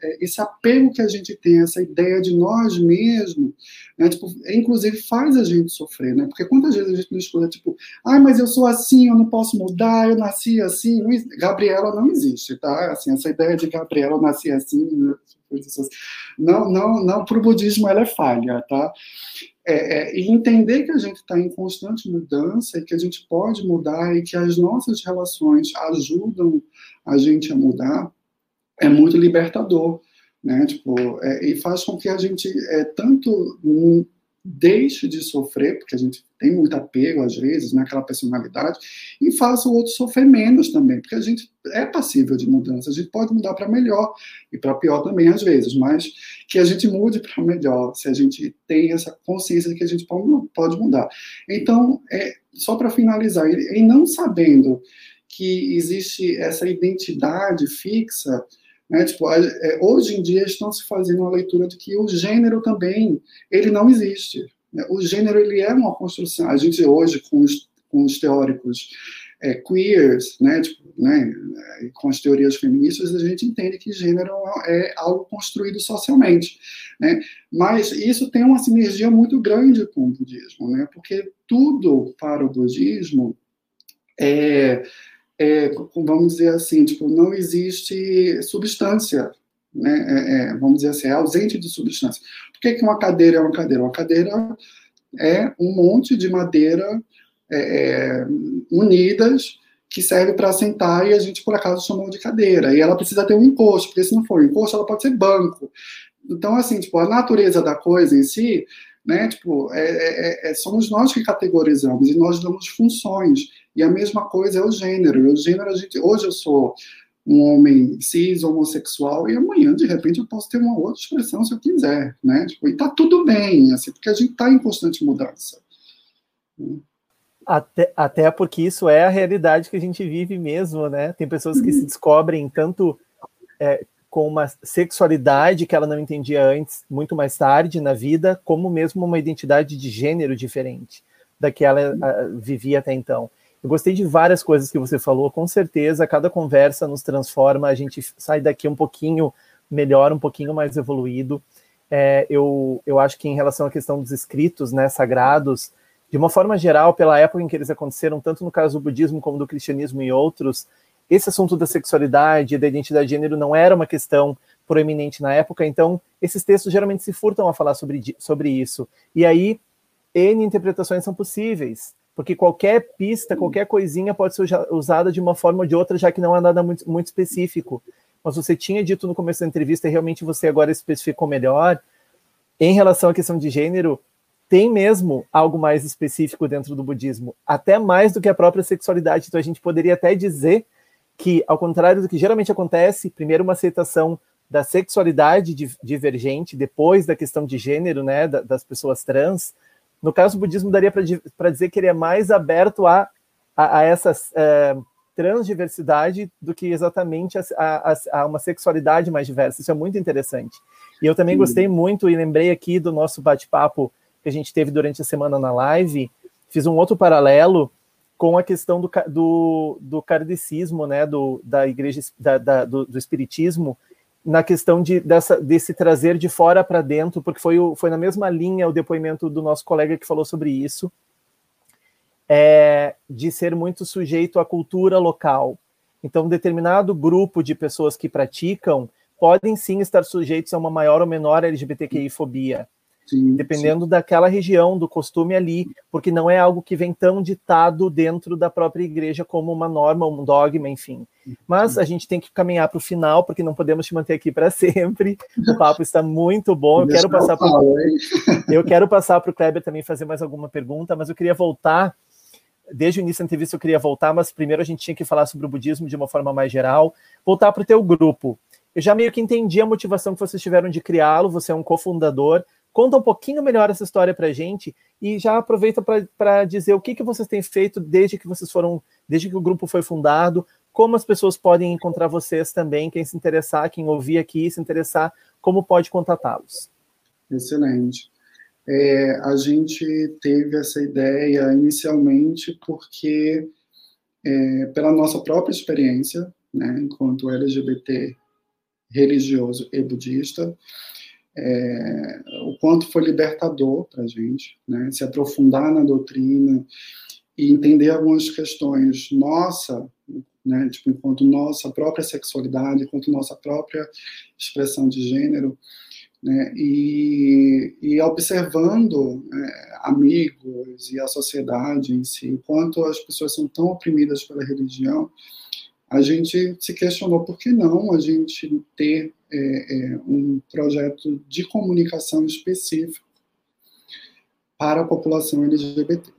é, esse apego que a gente tem, essa ideia de nós mesmos, né? Tipo, inclusive faz a gente sofrer, né? Porque quantas vezes a gente não escuta tipo, ah, mas eu sou assim, eu não posso mudar, eu nasci assim, não, Gabriela não existe, tá? Assim, essa ideia de Gabriela nasci assim, não, não, não para o budismo ela é falha, tá? É, é, e entender que a gente está em constante mudança e que a gente pode mudar e que as nossas relações ajudam a gente a mudar, é muito libertador, né? Tipo, é, e faz com que a gente é, tanto deixe de sofrer, porque a gente tem muito apego às vezes naquela né, personalidade, e faça o outro sofrer menos também, porque a gente é passível de mudança, a gente pode mudar para melhor e para pior também às vezes, mas que a gente mude para melhor, se a gente tem essa consciência de que a gente pode mudar. Então, é, só para finalizar, e não sabendo que existe essa identidade fixa, né? Tipo, é, hoje em dia estão se fazendo uma leitura de que o gênero também ele não existe. Né? O gênero ele é uma construção. A gente hoje com os, com os teóricos é, queers, né, tipo, né, com as teorias feministas, a gente entende que gênero é algo construído socialmente, né, mas isso tem uma sinergia muito grande com o budismo, né, porque tudo para o budismo é, é, vamos dizer assim, tipo, não existe substância, né? É, é, vamos dizer assim, é ausente de substância. Por que, que uma cadeira é uma cadeira? Uma cadeira é um monte de madeira é, é unidas que serve para sentar e a gente, por acaso, chamou de cadeira. E ela precisa ter um encosto, porque se não for um encosto, ela pode ser banco. Então, assim, tipo, a natureza da coisa em si, né, tipo, é, é, é somos nós que categorizamos e nós damos funções. E a mesma coisa é o gênero. o gênero, a gente, hoje eu sou um homem cis, homossexual, e amanhã, de repente, eu posso ter uma outra expressão se eu quiser, né? Tipo, e tá tudo bem, assim, porque a gente está em constante mudança. Até, até porque isso é a realidade que a gente vive mesmo, né? Tem pessoas que se descobrem tanto é, com uma sexualidade que ela não entendia antes, muito mais tarde na vida, como mesmo uma identidade de gênero diferente da que ela a, vivia até então. Eu gostei de várias coisas que você falou, com certeza, cada conversa nos transforma, a gente sai daqui um pouquinho melhor, um pouquinho mais evoluído. É, eu, eu acho que em relação à questão dos escritos né, sagrados, de uma forma geral, pela época em que eles aconteceram, tanto no caso do budismo como do cristianismo e outros, esse assunto da sexualidade, da identidade de gênero não era uma questão proeminente na época, então esses textos geralmente se furtam a falar sobre, sobre isso. E aí, N interpretações são possíveis porque qualquer pista, qualquer coisinha pode ser usada de uma forma ou de outra, já que não há nada muito, muito específico. Mas você tinha dito no começo da entrevista, e realmente você agora especificou melhor, em relação à questão de gênero, tem mesmo algo mais específico dentro do budismo, até mais do que a própria sexualidade. Então a gente poderia até dizer que, ao contrário do que geralmente acontece, primeiro uma aceitação da sexualidade divergente, depois da questão de gênero, né, das pessoas trans, no caso, o budismo daria para dizer que ele é mais aberto a, a, a essa é, transdiversidade do que exatamente a, a, a, uma sexualidade mais diversa. Isso é muito interessante. E eu também Sim. gostei muito e lembrei aqui do nosso bate-papo que a gente teve durante a semana na live. Fiz um outro paralelo com a questão do, do, do kardecismo, né, do, da igreja, da, da do, do espiritismo, na questão de, dessa, desse trazer de fora para dentro, porque foi, o, foi na mesma linha o depoimento do nosso colega que falou sobre isso, é, de ser muito sujeito à cultura local. Então, determinado grupo de pessoas que praticam podem sim estar sujeitos a uma maior ou menor LGBTQI-fobia. Sim, dependendo sim. daquela região, do costume ali, porque não é algo que vem tão ditado dentro da própria igreja como uma norma, um dogma, enfim. Mas a gente tem que caminhar para o final, porque não podemos te manter aqui para sempre. O papo está muito bom. Eu quero passar para eu quero passar para o Kleber também fazer mais alguma pergunta, mas eu queria voltar. Desde o início da entrevista eu queria voltar, mas primeiro a gente tinha que falar sobre o budismo de uma forma mais geral. Voltar para o teu grupo. Eu já meio que entendi a motivação que vocês tiveram de criá-lo. Você é um cofundador. Conta um pouquinho melhor essa história para gente e já aproveita para dizer o que, que vocês têm feito desde que vocês foram, desde que o grupo foi fundado, como as pessoas podem encontrar vocês também, quem se interessar, quem ouvir aqui, se interessar, como pode contatá-los. Excelente. É, a gente teve essa ideia inicialmente porque, é, pela nossa própria experiência, né, enquanto LGBT religioso e budista, é, o quanto foi libertador para a gente, né? se aprofundar na doutrina e entender algumas questões nossa, né? tipo, enquanto nossa própria sexualidade, enquanto nossa própria expressão de gênero, né? e, e observando é, amigos e a sociedade em si, enquanto as pessoas são tão oprimidas pela religião, a gente se questionou por que não a gente ter é, é, um projeto de comunicação específico para a população LGBT.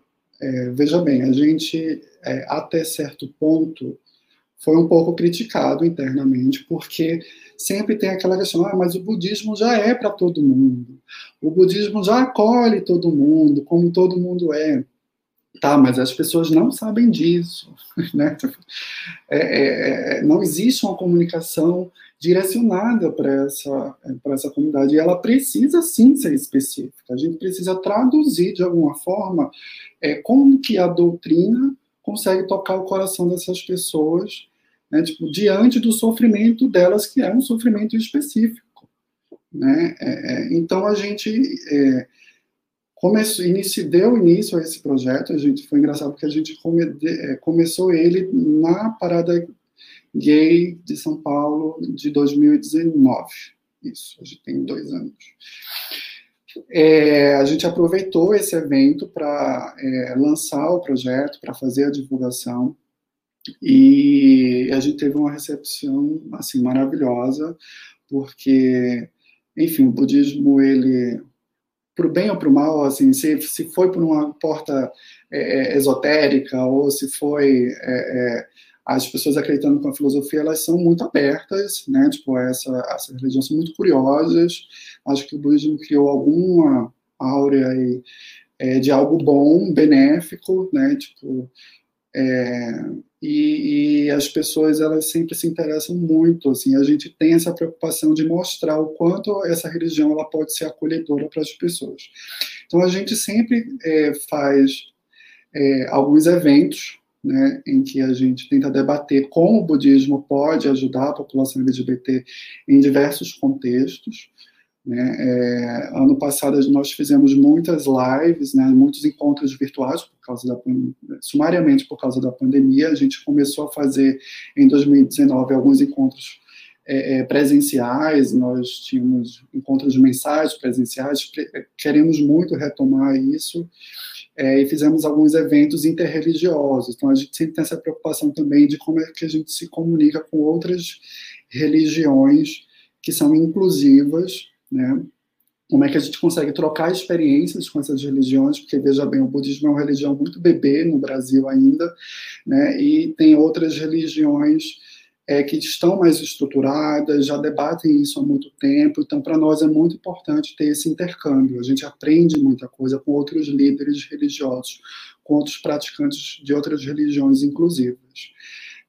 É, veja bem, a gente, é, até certo ponto, foi um pouco criticado internamente, porque sempre tem aquela questão, ah, mas o budismo já é para todo mundo, o budismo já acolhe todo mundo, como todo mundo é. Tá, mas as pessoas não sabem disso, né? É, é, é, não existe uma comunicação direcionada para essa, essa comunidade, e ela precisa sim ser específica. A gente precisa traduzir de alguma forma é, como que a doutrina consegue tocar o coração dessas pessoas, né, tipo, diante do sofrimento delas, que é um sofrimento específico. Né? É, é então a gente é, começou, inicio, deu início a esse projeto. A gente foi engraçado porque a gente come, é, começou ele na parada gay de São Paulo de 2019. Isso, a gente tem dois anos. É, a gente aproveitou esse evento para é, lançar o projeto, para fazer a divulgação, e a gente teve uma recepção assim maravilhosa, porque, enfim, o budismo ele para o bem ou para o mal, assim, se, se foi por uma porta é, é, esotérica ou se foi é, é, as pessoas acreditando com a filosofia, elas são muito abertas, né? Tipo, essa, essas religiões são muito curiosas. Acho que o budismo criou alguma áurea aí, é, de algo bom, benéfico, né? Tipo, é, e, e, as pessoas elas sempre se interessam muito assim a gente tem essa preocupação de mostrar o quanto essa religião ela pode ser acolhedora para as pessoas então a gente sempre é, faz é, alguns eventos né, em que a gente tenta debater como o budismo pode ajudar a população LGBT em diversos contextos né? É, ano passado nós fizemos muitas lives, né, muitos encontros virtuais por causa da sumariamente por causa da pandemia. A gente começou a fazer em 2019 alguns encontros é, é, presenciais. Nós tínhamos encontros mensais presenciais. Queremos muito retomar isso. É, e fizemos alguns eventos interreligiosos. Então, a gente sempre tem essa preocupação também de como é que a gente se comunica com outras religiões que são inclusivas né? Como é que a gente consegue trocar experiências com essas religiões? Porque, veja bem, o budismo é uma religião muito bebê no Brasil ainda, né? e tem outras religiões é, que estão mais estruturadas, já debatem isso há muito tempo, então para nós é muito importante ter esse intercâmbio. A gente aprende muita coisa com outros líderes religiosos, com outros praticantes de outras religiões inclusivas.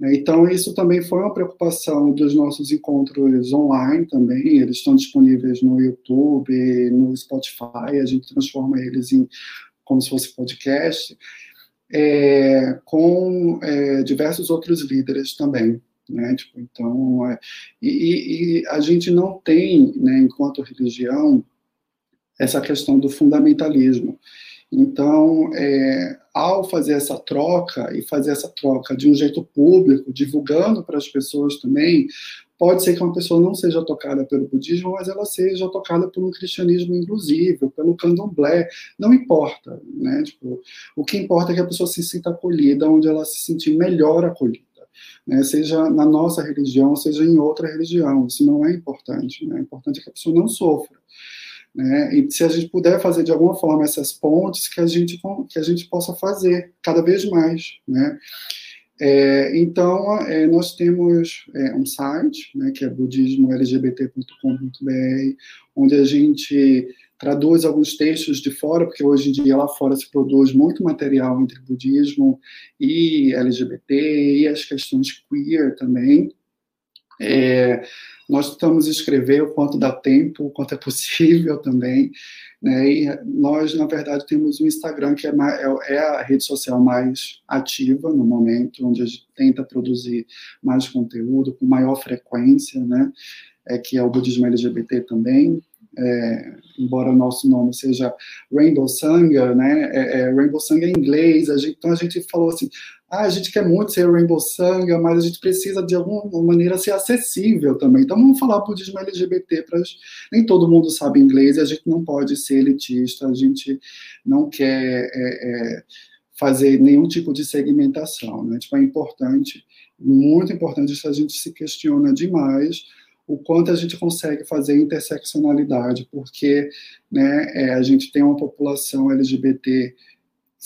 Né? Então, isso também foi uma preocupação dos nossos encontros online também. Eles estão disponíveis no YouTube, no Spotify, a gente transforma eles em como se fosse podcast, é, com é, diversos outros líderes também. Né? Tipo, então, é, e, e, a gente não tem, né, enquanto religião, essa questão do fundamentalismo. Então, é, ao fazer essa troca e fazer essa troca de um jeito público, divulgando para as pessoas também, pode ser que uma pessoa não seja tocada pelo budismo, mas ela seja tocada por um cristianismo inclusivo, pelo candomblé, não importa, né? Tipo, o que importa é que a pessoa se sinta acolhida, onde ela se sentir melhor acolhida. Né, seja na nossa religião, seja em outra religião, isso não é importante. Né? É importante que a pessoa não sofra. Né? E se a gente puder fazer de alguma forma essas pontes, que a gente, que a gente possa fazer cada vez mais. Né? É, então, é, nós temos é, um site, né, que é budismolgbt.com.br, onde a gente traduz alguns textos de fora, porque hoje em dia lá fora se produz muito material entre budismo e LGBT, e as questões queer também. É, nós tentamos escrever o quanto dá tempo, o quanto é possível também. Né? E nós, na verdade, temos o Instagram, que é, é, é, a rede social mais ativa no momento, onde a gente tenta produzir mais conteúdo com maior frequência, né? é, que é o budismo LGBT também. É, embora o nosso nome seja Rainbow Sangha, né? É, é, Rainbow Sangha é em inglês, a gente, então a gente falou assim, ah, a gente quer muito ser Rainbow Sangha, mas a gente precisa de alguma maneira ser acessível também. Então vamos falar budismo LGBT para nem todo mundo sabe inglês, a gente não pode ser elitista, a gente não quer é, é, fazer nenhum tipo de segmentação, né? Tipo, é importante Muito importante isso, a gente se questiona demais o quanto a gente consegue fazer interseccionalidade, porque né, é, a gente tem uma população LGBT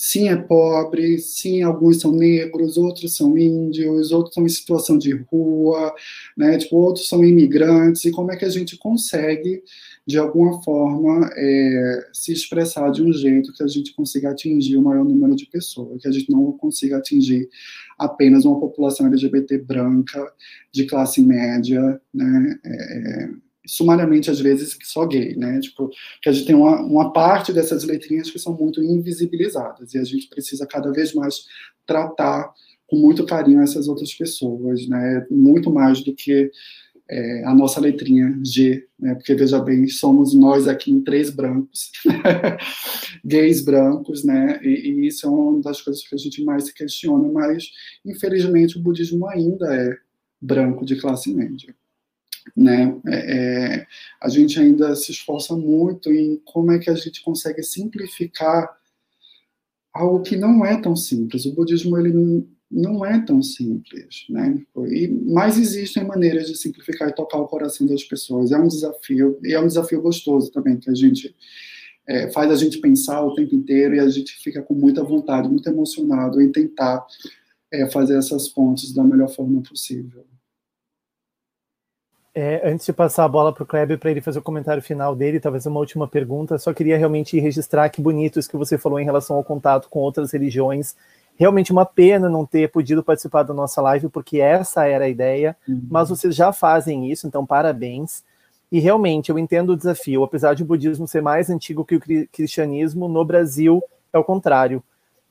sim é pobre, sim alguns são negros, outros são índios, outros são em situação de rua, né, tipo, outros são imigrantes, e como é que a gente consegue, de alguma forma, é, se expressar de um jeito que a gente consiga atingir o maior número de pessoas, que a gente não consiga atingir apenas uma população LGBT branca, de classe média, né, é, sumariamente, às vezes, só gay, né? Tipo, que a gente tem uma, uma parte dessas letrinhas que são muito invisibilizadas e a gente precisa cada vez mais tratar com muito carinho essas outras pessoas, né? Muito mais do que é, a nossa letrinha G, né? Porque veja bem, somos nós aqui em três brancos, gays brancos, né? E, e, isso é uma das coisas que a gente mais se questiona, mas infelizmente o budismo ainda é branco de classe média né? É, é, a gente ainda se esforça muito em como é que a gente consegue simplificar algo que não é tão simples. O budismo ele não é tão simples, né? E, mas existem maneiras de simplificar e tocar o coração das pessoas. É um desafio e é um desafio gostoso também que a gente é, faz a gente pensar o tempo inteiro e a gente fica com muita vontade, muito emocionado em tentar é, fazer essas pontes da melhor forma possível. É, antes de passar a bola para o Kleber para ele fazer o comentário final dele, talvez uma última pergunta, só queria realmente registrar que bonito isso que você falou em relação ao contato com outras religiões. Realmente uma pena não ter podido participar da nossa live, porque essa era a ideia, uhum. mas vocês já fazem isso, então parabéns. E realmente eu entendo o desafio, apesar de o budismo ser mais antigo que o cristianismo, no Brasil é o contrário.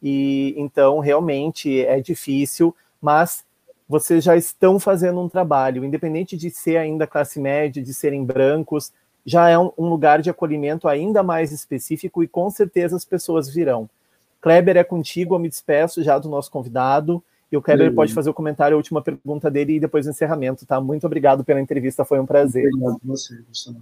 E então realmente é difícil, mas vocês já estão fazendo um trabalho, independente de ser ainda classe média, de serem brancos, já é um, um lugar de acolhimento ainda mais específico e com certeza as pessoas virão. Kleber é contigo, eu me despeço já do nosso convidado. E o Kleber pode fazer o comentário, a última pergunta dele e depois o encerramento, tá? Muito obrigado pela entrevista, foi um prazer. Obrigado a você, Gustavo.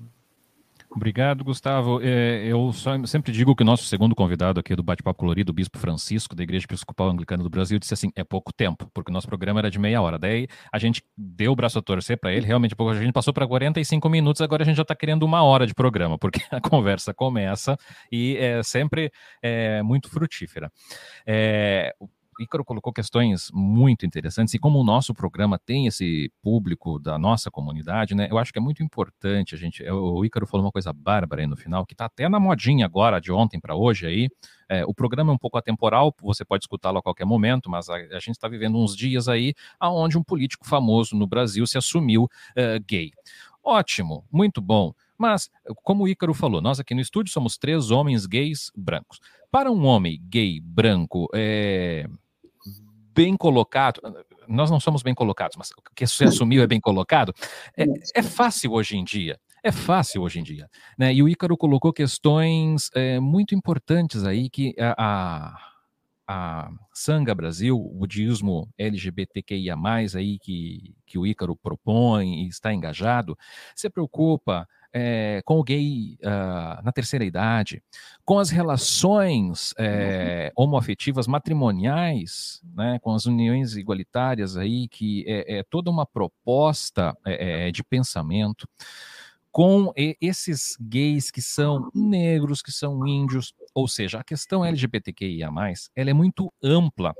Obrigado, Gustavo. É, eu sempre digo que o nosso segundo convidado aqui do Bate-Papo Colorido, o Bispo Francisco, da Igreja Episcopal Anglicana do Brasil, disse assim: é pouco tempo, porque o nosso programa era de meia hora. Daí a gente deu o braço a torcer para ele, realmente pouco. A gente passou para 45 minutos, agora a gente já está querendo uma hora de programa, porque a conversa começa e é sempre é, muito frutífera. É, Ícaro colocou questões muito interessantes e como o nosso programa tem esse público da nossa comunidade, né? Eu acho que é muito importante a gente. O Ícaro falou uma coisa bárbara aí no final, que está até na modinha agora, de ontem para hoje aí. É, o programa é um pouco atemporal, você pode escutá-lo a qualquer momento, mas a, a gente está vivendo uns dias aí aonde um político famoso no Brasil se assumiu uh, gay. Ótimo, muito bom. Mas, como o Ícaro falou, nós aqui no estúdio somos três homens gays brancos. Para um homem gay branco, é, bem colocado, nós não somos bem colocados, mas o que você assumiu é bem colocado, é, é fácil hoje em dia. É fácil hoje em dia. Né? E o Ícaro colocou questões é, muito importantes aí que a, a, a Sanga Brasil, o budismo LGBTQIA, aí que, que o Ícaro propõe e está engajado, se preocupa é, com o gay uh, na terceira idade, com as relações é, homoafetivas matrimoniais, né, com as uniões igualitárias aí, que é, é toda uma proposta é, de pensamento, com esses gays que são negros, que são índios, ou seja, a questão LGBTQIA+, ela é muito ampla,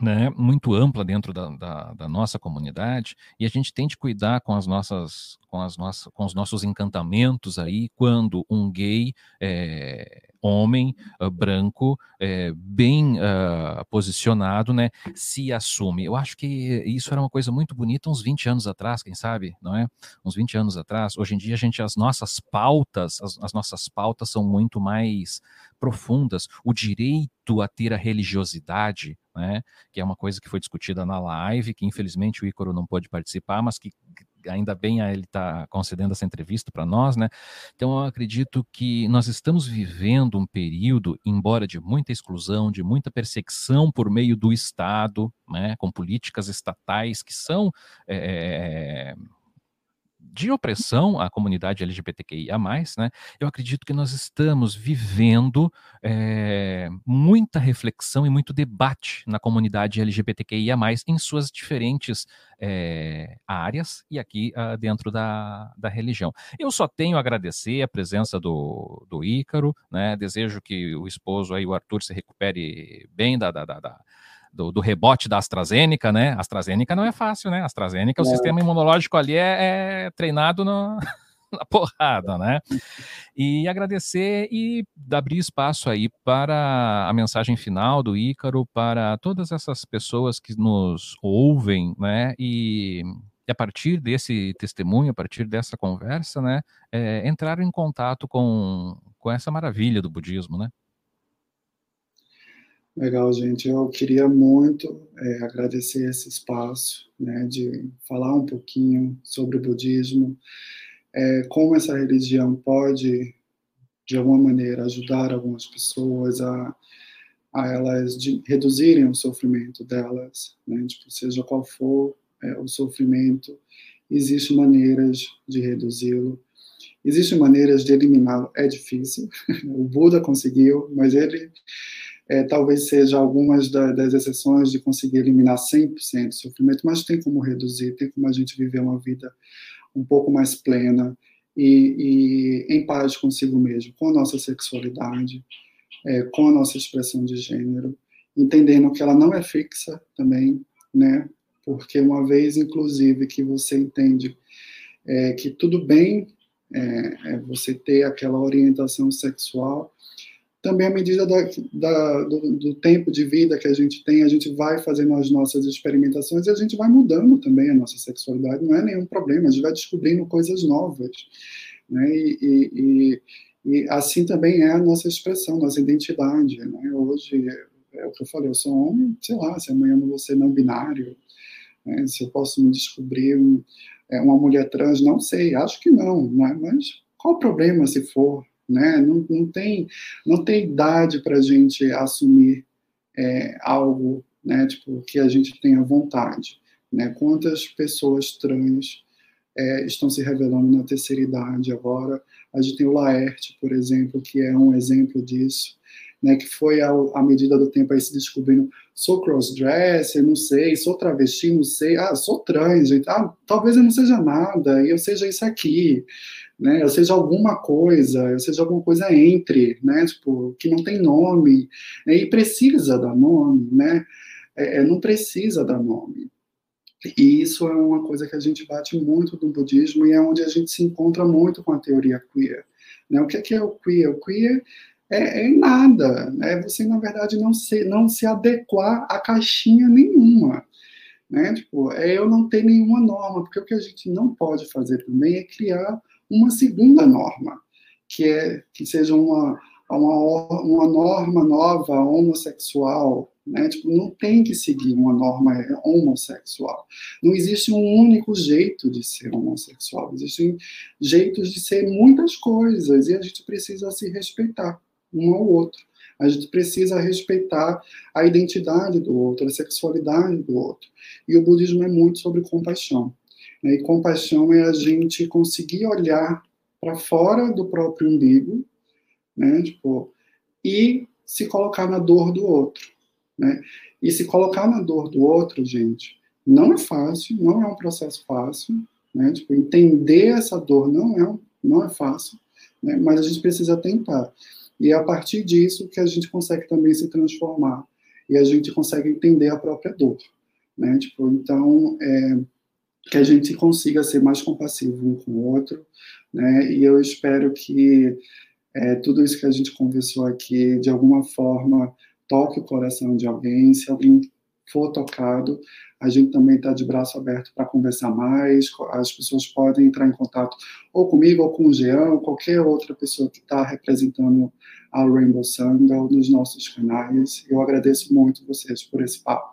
né, muito ampla dentro da, da, da, nossa comunidade e a gente tem de cuidar com as nossas com as nossas com os nossos encantamentos aí quando um gay é, homem uh, branco é, bem uh, posicionado né se assume. Eu acho que isso era uma coisa muito bonita uns 20 anos atrás quem sabe não é? Uns 20 anos atrás. Hoje em dia a gente as nossas pautas as, as nossas pautas são muito mais profundas. O direito a ter a religiosidade né, que é uma coisa que foi discutida na live, que infelizmente o Ícaro não pôde participar, mas que ainda bem ele está concedendo essa entrevista para nós, né? Então eu acredito que nós estamos vivendo um período, embora de muita exclusão, de muita perseguição por meio do Estado, né? Com políticas estatais que são é, de opressão à comunidade LGBTQIA+, né, eu acredito que nós estamos vivendo é, muita reflexão e muito debate na comunidade LGBTQIA+, em suas diferentes é, áreas e aqui uh, dentro da, da religião. Eu só tenho a agradecer a presença do, do Ícaro, né, desejo que o esposo aí, o Arthur, se recupere bem da, da, da, da do, do, rebote da AstraZeneca, né? AstraZeneca não é fácil, né? AstraZeneca, é. o sistema imunológico ali é, é treinado no, na porrada, né? E agradecer e abrir espaço aí para a mensagem final do Ícaro, para todas essas pessoas que nos ouvem, né? E, e a partir desse testemunho, a partir dessa conversa, né? É, entraram em contato com, com essa maravilha do budismo, né? Legal, gente. Eu queria muito é, agradecer esse espaço, né, de falar um pouquinho sobre o budismo, é, como essa religião pode, de alguma maneira, ajudar algumas pessoas a, a elas de, reduzirem o sofrimento delas, né, tipo, seja qual for é, o sofrimento, existem maneiras de reduzi-lo. Existem maneiras de eliminá-lo. É difícil. o Buda conseguiu, mas ele é, talvez seja algumas da, das exceções de conseguir eliminar 100% do sofrimento, mas tem como reduzir, tem como a gente viver uma vida um pouco mais plena e, e em paz consigo mesmo, com a nossa sexualidade, é, com a nossa expressão de gênero, entendendo que ela não é fixa também, né? Porque uma vez, inclusive, que você entende é, que tudo bem é, é você ter aquela orientação sexual, também à medida da, da, do, do, tempo de vida que a gente tem, a gente vai fazendo as nossas experimentações e a gente vai mudando também a nossa sexualidade, não é nenhum problema, a gente vai descobrindo coisas novas. Né? E, e, e, e assim também é a nossa expressão, nossa identidade. Né? Hoje, é o que eu falei, eu sou homem, sei lá, se amanhã eu vou ser não binário, né? se eu posso me descobrir um, é, uma mulher trans, não sei, acho que não, né? mas qual o problema se for? Né? Não, não tem não tem idade para a gente assumir é, algo, né? Tipo que a gente tenha vontade, né? Quantas pessoas trans é, estão se revelando na terceira idade agora? A gente tem o Laerte, por exemplo, que é um exemplo disso. Né, que foi à medida do tempo aí se descobrindo, sou crossdresser, não sei, sou travesti, não sei, ah, sou trans, gente, ah, talvez eu não seja nada, eu seja isso aqui, né? Ou seja, alguma coisa, ou seja, alguma coisa entre, né? Tipo, que não tem nome, né? e precisa dar nome, né? É, é, não precisa dar nome. E isso é uma coisa que a gente bate muito no budismo e é onde a gente se encontra muito com a teoria queer. Né? O que é, que é o queer? O queer é, é nada, né? Você, na verdade, não se, não se adequar a caixinha nenhuma. Né? Tipo, é eu não ter nenhuma norma, porque o que a gente não pode fazer também é criar uma segunda norma, que é que seja uma, uma, uma norma nova homossexual, né? Tipo, não tem que seguir uma norma homossexual. Não existe um único jeito de ser homossexual. Existem jeitos de ser muitas coisas e a gente precisa se respeitar um ao outro. A gente precisa respeitar a identidade do outro, a sexualidade do outro. E o budismo é muito sobre compaixão. Né? E compaixão é a gente conseguir olhar para fora do próprio umbigo, né? Tipo, e se colocar na dor do outro, né? E se colocar na dor do outro, gente, não é fácil, não é um processo fácil, né? Tipo, entender essa dor não é, não é fácil, né? Mas a gente precisa tentar. E é a partir disso que a gente consegue também se transformar e a gente consegue entender a própria dor, né? Tipo, então, é, que a gente consiga ser mais compassivo um com o outro, né? E eu espero que é, tudo isso que a gente conversou aqui, de alguma forma, toque o coração de alguém. Se alguém for tocado, a gente também está de braço aberto para conversar mais. As pessoas podem entrar em contato ou comigo ou com o Jean, ou qualquer outra pessoa que está representando a Rainbow Sandal nos nossos canais. Eu agradeço muito vocês por esse papo.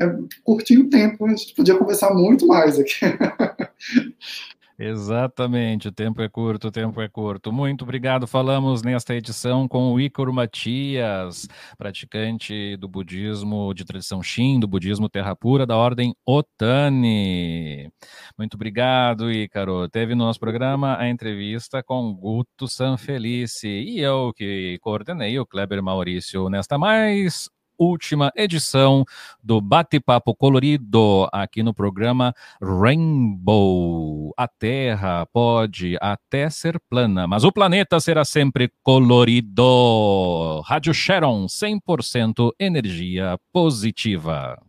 É curtinho o tempo, a gente podia conversar muito mais aqui. Exatamente, o tempo é curto, o tempo é curto. Muito obrigado. Falamos nesta edição com o Ícaro Matias, praticante do budismo de tradição Shin, do budismo Terra Pura, da ordem Otani. Muito obrigado, Ícaro. Teve no nosso programa a entrevista com Guto Sanfelice e eu que coordenei o Kleber Maurício nesta mais última edição do Bate-Papo Colorido aqui no programa Rainbow. A Terra pode até ser plana, mas o planeta será sempre colorido. Rádio Sharon, 100% energia positiva.